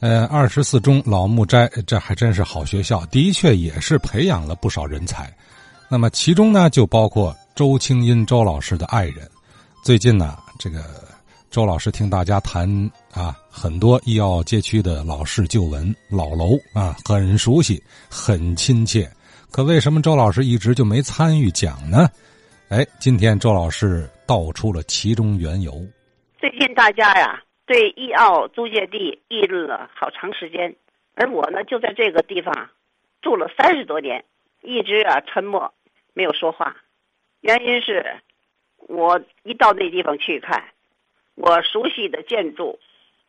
呃，二十四中老木斋，这还真是好学校，的确也是培养了不少人才。那么其中呢，就包括周清音周老师的爱人。最近呢，这个周老师听大家谈啊，很多医药街区的老式旧闻、老楼啊，很熟悉，很亲切。可为什么周老师一直就没参与讲呢？哎，今天周老师道出了其中缘由。最近大家呀。对易奥租界地议论了好长时间，而我呢就在这个地方住了三十多年，一直啊沉默，没有说话。原因是，我一到那地方去看，我熟悉的建筑，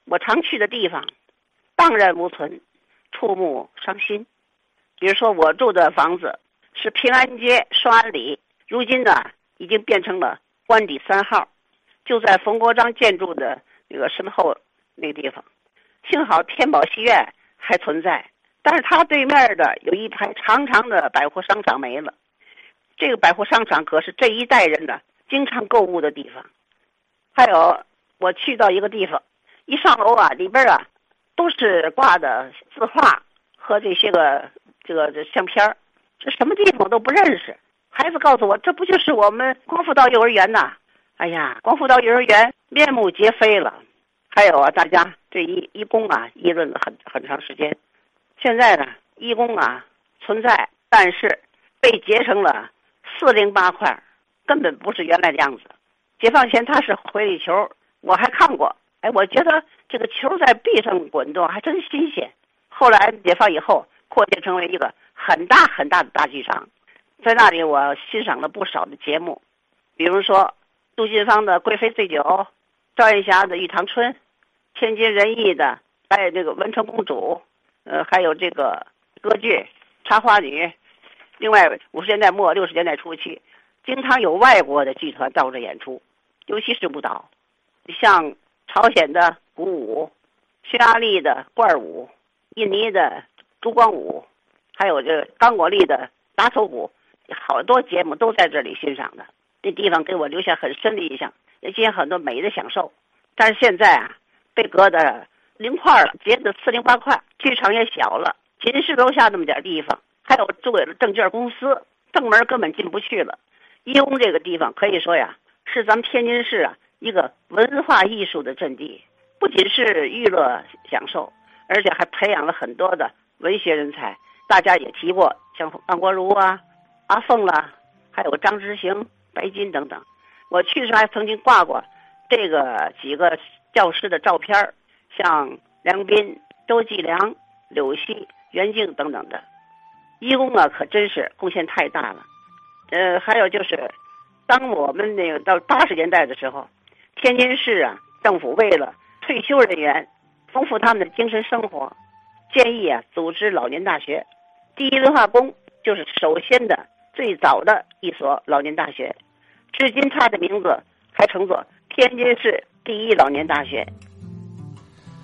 我常去的地方，荡然无存，触目伤心。比如说，我住的房子是平安街双安里，如今呢已经变成了官邸三号，就在冯国璋建筑的。那个身后那个地方，幸好天宝戏院还存在，但是它对面的有一排长长的百货商场没了。这个百货商场可是这一代人的经常购物的地方。还有，我去到一个地方，一上楼啊，里边啊都是挂的字画和这些个这个这相片这什么地方我都不认识。孩子告诉我，这不就是我们光复道幼儿园呐？哎呀，光复道幼儿园面目皆非了。还有啊，大家对义义工啊议论了很很长时间。现在呢，义工啊存在，但是被截成了四零八块，根本不是原来的样子。解放前它是回力球，我还看过。哎，我觉得这个球在壁上滚动还真新鲜。后来解放以后，扩建成为一个很大很大的大剧场，在那里我欣赏了不少的节目，比如说。杜近芳的《贵妃醉酒》，赵艳霞的《玉堂春》，天津人艺的还有这个《文成公主》，呃还有这个歌剧《茶花女》。另外五十年代末六十年代初期，经常有外国的剧团到这演出，尤其是舞蹈，像朝鲜的鼓舞、匈牙利的罐舞、印尼的珠光舞，还有这刚果利的打手鼓，好多节目都在这里欣赏的。那地方给我留下很深的印象，也进行很多美的享受。但是现在啊，被割的零块了，截的四零八块，剧场也小了，仅是楼下那么点地方，还有租给了证券公司，正门根本进不去了。义工这个地方可以说呀，是咱们天津市啊一个文化艺术的阵地，不仅是娱乐享受，而且还培养了很多的文学人才。大家也提过，像王国如啊、阿凤啦，还有张之行。白金等等，我去的时候还曾经挂过这个几个教师的照片像梁斌、周继良、柳溪、袁静等等的，义工啊可真是贡献太大了。呃，还有就是，当我们那个到八十年代的时候，天津市啊政府为了退休人员丰富他们的精神生活，建议啊组织老年大学。第一文化宫就是首先的。最早的一所老年大学，至今它的名字还称作天津市第一老年大学。